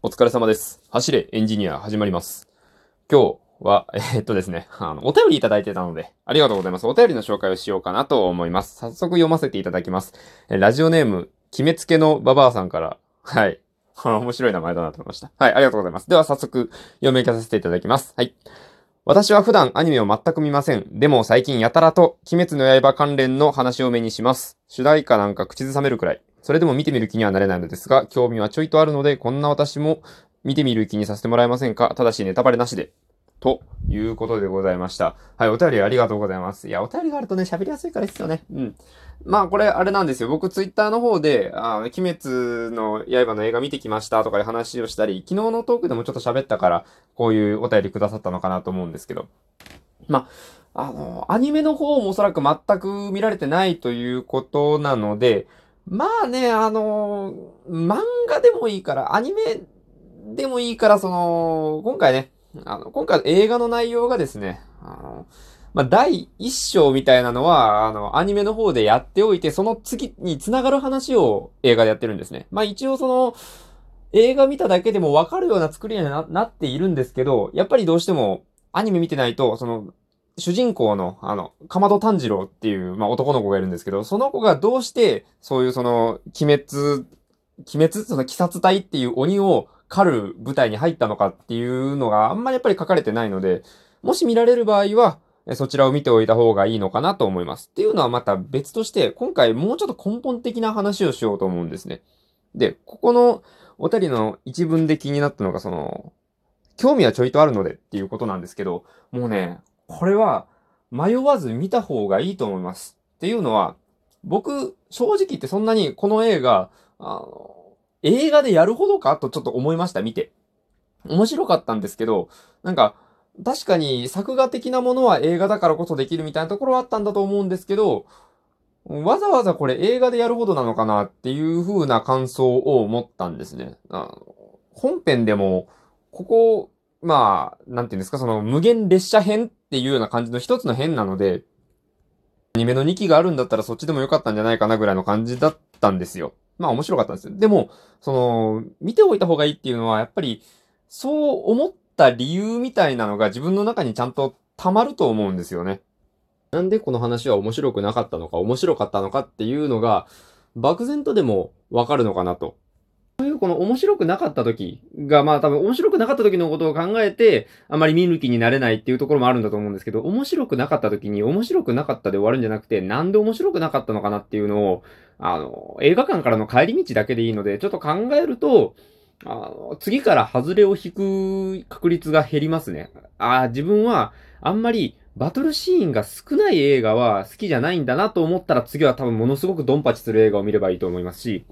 お疲れ様です。走れエンジニア始まります。今日は、えーっとですね、あの、お便りいただいてたので、ありがとうございます。お便りの紹介をしようかなと思います。早速読ませていただきます。えラジオネーム、決めつけのババアさんから、はい。面白い名前だなと思いました。はい、ありがとうございます。では早速、読み上げさせていただきます。はい。私は普段アニメを全く見ません。でも最近やたらと、鬼滅の刃関連の話を目にします。主題歌なんか口ずさめるくらい。それでも見てみる気にはなれないのですが、興味はちょいとあるので、こんな私も見てみる気にさせてもらえませんか？ただしネタバレなしで。ということでございました。はい、お便りありがとうございます。いや、お便りがあるとね、喋りやすいからですよね。うん。まあ、これ、あれなんですよ。僕、ツイッターの方で、あ鬼滅の刃の映画見てきましたとかいう話をしたり、昨日のトークでもちょっと喋ったから、こういうお便りくださったのかなと思うんですけど。まあ、あの、アニメの方もおそらく全く見られてないということなので、まあね、あの、漫画でもいいから、アニメでもいいから、その、今回ね、あの、今回映画の内容がですね、あの、まあ、第一章みたいなのは、あの、アニメの方でやっておいて、その次に繋がる話を映画でやってるんですね。まあ、一応その、映画見ただけでもわかるような作りになっているんですけど、やっぱりどうしても、アニメ見てないと、その、主人公の、あの、かまど炭治郎っていう、まあ、男の子がいるんですけど、その子がどうして、そういうその、鬼滅、鬼滅？その鬼殺隊っていう鬼を狩る舞台に入ったのかっていうのがあんまりやっぱり書かれてないので、もし見られる場合は、そちらを見ておいた方がいいのかなと思います。っていうのはまた別として、今回もうちょっと根本的な話をしようと思うんですね。で、ここのお便りの一文で気になったのが、その、興味はちょいとあるのでっていうことなんですけど、もうね、これは迷わず見た方がいいと思います。っていうのは、僕、正直言ってそんなにこの映画、あの、映画でやるほどかとちょっと思いました、見て。面白かったんですけど、なんか、確かに作画的なものは映画だからこそできるみたいなところはあったんだと思うんですけど、わざわざこれ映画でやるほどなのかなっていう風な感想を持ったんですね。あ本編でも、ここ、まあ、なんていうんですか、その無限列車編っていうような感じの一つの編なので、アニメの2期があるんだったらそっちでもよかったんじゃないかなぐらいの感じだったんですよ。まあ面白かったんですよ。でも、その、見ておいた方がいいっていうのは、やっぱり、そう思った理由みたいなのが自分の中にちゃんと溜まると思うんですよね。なんでこの話は面白くなかったのか、面白かったのかっていうのが、漠然とでもわかるのかなと。そういうこの面白くなかった時が、まあ多分面白くなかった時のことを考えて、あまり見抜きになれないっていうところもあるんだと思うんですけど、面白くなかった時に面白くなかったで終わるんじゃなくて、なんで面白くなかったのかなっていうのを、あの、映画館からの帰り道だけでいいので、ちょっと考えると、あの次から外れを引く確率が減りますね。ああ、自分はあんまりバトルシーンが少ない映画は好きじゃないんだなと思ったら次は多分ものすごくドンパチする映画を見ればいいと思いますし、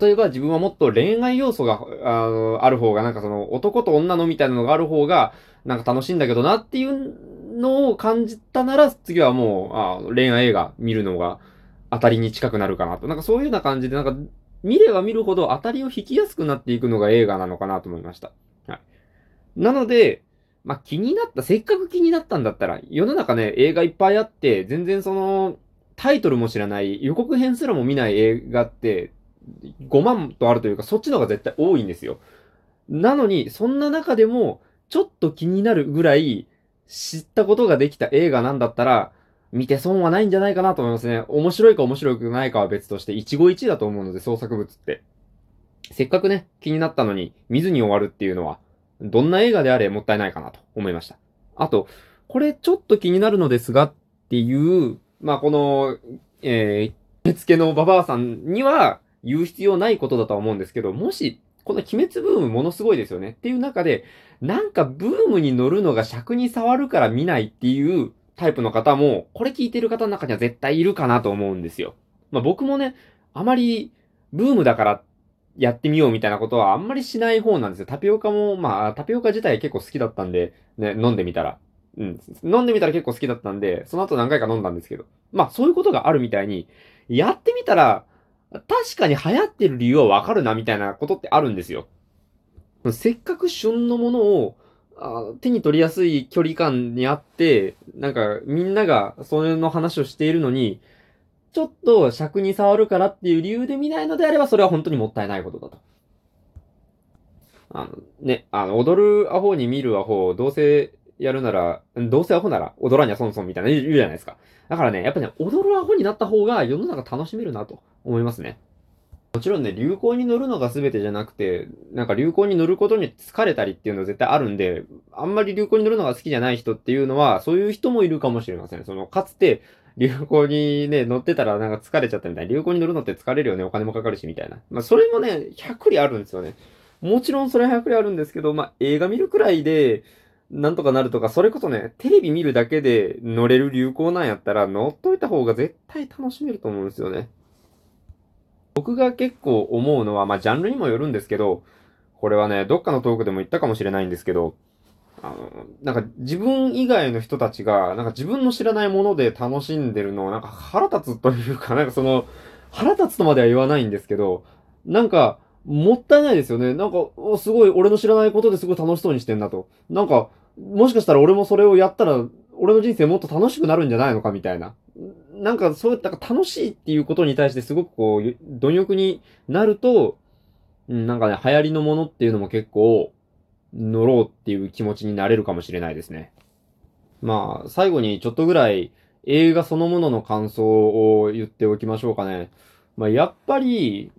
例えば自分はもっと恋愛要素があのある方がなんかその男と女のみたいなのがある方がなんか楽しいんだけどなっていうのを感じたなら次はもうあ恋愛映画見るのが当たりに近くなるかなと。なんかそういうような感じでなんか見れば見るほど当たりを引きやすくなっていくのが映画なのかなと思いました。はい。なので、まあ、気になった、せっかく気になったんだったら、世の中ね、映画いっぱいあって、全然その、タイトルも知らない、予告編すらも見ない映画って、5万とあるというか、そっちの方が絶対多いんですよ。なのに、そんな中でも、ちょっと気になるぐらい、知ったことができた映画なんだったら、見て損はないんじゃないかなと思いますね。面白いか面白くないかは別として、一期一会だと思うので、創作物って。せっかくね、気になったのに、見ずに終わるっていうのは、どんな映画であれもったいないかなと思いました。あと、これちょっと気になるのですがっていう、まあ、この、えー、目付けのババアさんには言う必要ないことだとは思うんですけど、もし、この鬼滅ブームものすごいですよね。っていう中で、なんかブームに乗るのが尺に触るから見ないっていうタイプの方も、これ聞いてる方の中には絶対いるかなと思うんですよ。まあ僕もね、あまりブームだからやってみようみたいなことはあんまりしない方なんですよ。タピオカも、まあタピオカ自体結構好きだったんで、ね、飲んでみたら。うん。飲んでみたら結構好きだったんで、その後何回か飲んだんですけど。まあそういうことがあるみたいに、やってみたら、確かに流行ってる理由はわかるなみたいなことってあるんですよ。せっかく旬のものをあ手に取りやすい距離感にあって、なんかみんながそれの話をしているのに、ちょっと尺に触るからっていう理由で見ないのであれば、それは本当にもったいないことだと。あの、ね、あの、踊るアホに見るアホ、どうせやるなら、どうせアホなら踊らにゃ損損みたいな言うじゃないですか。だからね、やっぱね、踊るアホになった方が世の中楽しめるなと思いますね。もちろんね、流行に乗るのが全てじゃなくて、なんか流行に乗ることに疲れたりっていうのは絶対あるんで、あんまり流行に乗るのが好きじゃない人っていうのは、そういう人もいるかもしれません。その、かつて、流行にね、乗ってたらなんか疲れちゃったみたいな。流行に乗るのって疲れるよね、お金もかかるし、みたいな。まあ、それもね、100里あるんですよね。もちろんそれは100里あるんですけど、まあ、映画見るくらいで、なんとかなるとか、それこそね、テレビ見るだけで乗れる流行なんやったら、乗っといた方が絶対楽しめると思うんですよね。僕が結構思うのは、まあ、ジャンルにもよるんですけど、これはね、どっかのトークでも言ったかもしれないんですけど、あの、なんか自分以外の人たちが、なんか自分の知らないもので楽しんでるのを、なんか腹立つというか、なんかその、腹立つとまでは言わないんですけど、なんか、もったいないですよね。なんか、すごい、俺の知らないことですごい楽しそうにしてんなと。なんか、もしかしたら俺もそれをやったら、俺の人生もっと楽しくなるんじゃないのかみたいな。なんかそういった楽しいっていうことに対してすごくこう、貪欲になると、なんかね、流行りのものっていうのも結構、乗ろうっていう気持ちになれるかもしれないですね。まあ、最後にちょっとぐらい映画そのものの感想を言っておきましょうかね。まあ、やっぱり、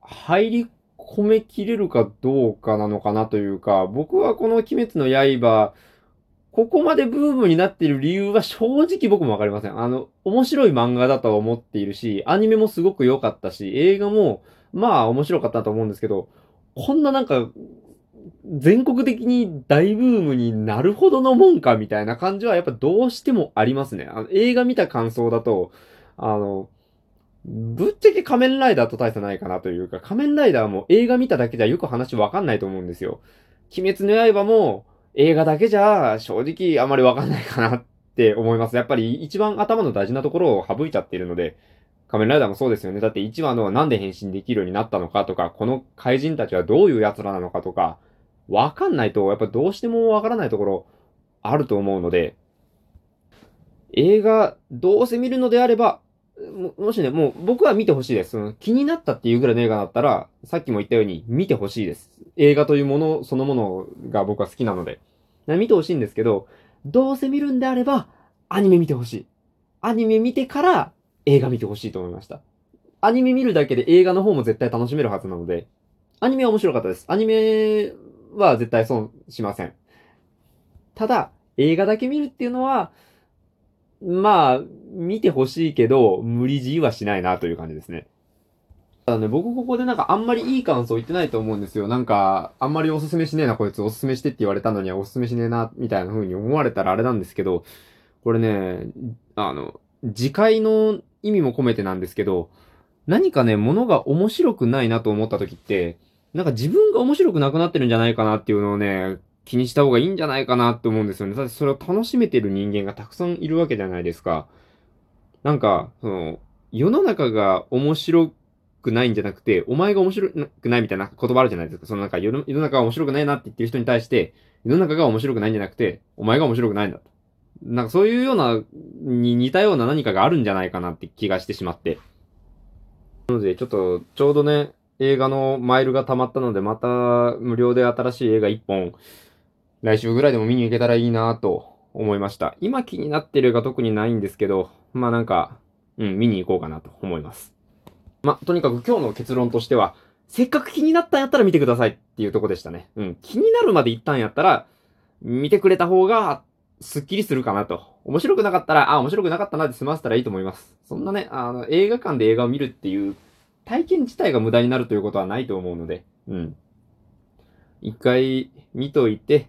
入り込めきれるかどうかなのかなというか、僕はこの鬼滅の刃、ここまでブームになっている理由は正直僕もわかりません。あの、面白い漫画だとは思っているし、アニメもすごく良かったし、映画も、まあ面白かったと思うんですけど、こんななんか、全国的に大ブームになるほどのもんかみたいな感じはやっぱどうしてもありますね。あの映画見た感想だと、あの、ぶっちゃけ仮面ライダーと大差ないかなというか、仮面ライダーも映画見ただけじゃよく話わかんないと思うんですよ。鬼滅の刃も、映画だけじゃ正直あまりわかんないかなって思います。やっぱり一番頭の大事なところを省いちゃっているので、仮面ライダーもそうですよね。だって1話のなんで変身できるようになったのかとか、この怪人たちはどういう奴らなのかとか、わかんないと、やっぱどうしてもわからないところあると思うので、映画どうせ見るのであれば、ももしね、もう僕は見てほしいです。気になったっていうぐらいの映画だったら、さっきも言ったように見てほしいです。映画というものそのものが僕は好きなので。見てほしいんですけど、どうせ見るんであれば、アニメ見てほしい。アニメ見てから映画見てほしいと思いました。アニメ見るだけで映画の方も絶対楽しめるはずなので、アニメは面白かったです。アニメは絶対損しません。ただ、映画だけ見るっていうのは、まあ、見てほしいけど、無理強いはしないなという感じですね。ただね、僕ここでなんかあんまりいい感想言ってないと思うんですよ。なんか、あんまりおすすめしねえな、こいつおすすめしてって言われたのにはおすすめしねえな、みたいな風に思われたらあれなんですけど、これね、あの、次回の意味も込めてなんですけど、何かね、物が面白くないなと思った時って、なんか自分が面白くなくなってるんじゃないかなっていうのをね、気にした方がいいんじゃないかなって思うんですよね。だってそれを楽しめてる人間がたくさんいるわけじゃないですか。なんか、その、世の中が面白くないんじゃなくて、お前が面白くないみたいな言葉あるじゃないですか。そのなんか世の世の中が面白くないなって言ってる人に対して、世の中が面白くないんじゃなくて、お前が面白くないんだと。なんかそういうような、に似たような何かがあるんじゃないかなって気がしてしまって。なので、ちょっと、ちょうどね、映画のマイルが溜まったので、また無料で新しい映画1本、来週ぐらいでも見に行けたらいいなと思いました。今気になってる映画特にないんですけど、まあなんか、うん、見に行こうかなと思います。まあ、とにかく今日の結論としては、せっかく気になったんやったら見てくださいっていうとこでしたね。うん、気になるまで行ったんやったら、見てくれた方が、スッキリするかなと。面白くなかったら、あ、面白くなかったなって済ませたらいいと思います。そんなね、あの、映画館で映画を見るっていう体験自体が無駄になるということはないと思うので、うん。一回見といて、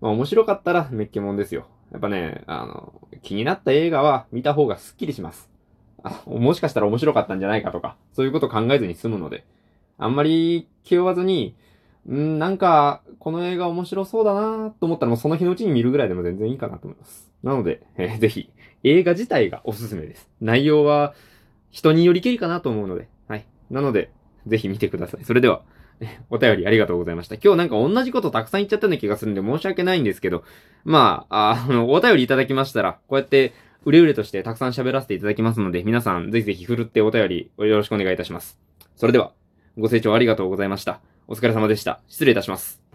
まあ面白かったらめっけもんですよ。やっぱね、あの、気になった映画は見た方がスッキリします。あ、もしかしたら面白かったんじゃないかとか、そういうこと考えずに済むので、あんまり気負わずに、んなんか、この映画面白そうだなと思ったらもうその日のうちに見るぐらいでも全然いいかなと思います。なので、えー、ぜひ、映画自体がおすすめです。内容は人によりけりかなと思うので、はいなので、ぜひ見てください。それでは、お便りありがとうございました。今日なんか同じことたくさん言っちゃったような気がするんで申し訳ないんですけど、まあ、あ の、お便りいただきましたら、こうやって、うれうれとしてたくさん喋らせていただきますので、皆さんぜひぜひ振るってお便りよろしくお願いいたします。それでは、ご清聴ありがとうございました。お疲れ様でした。失礼いたします。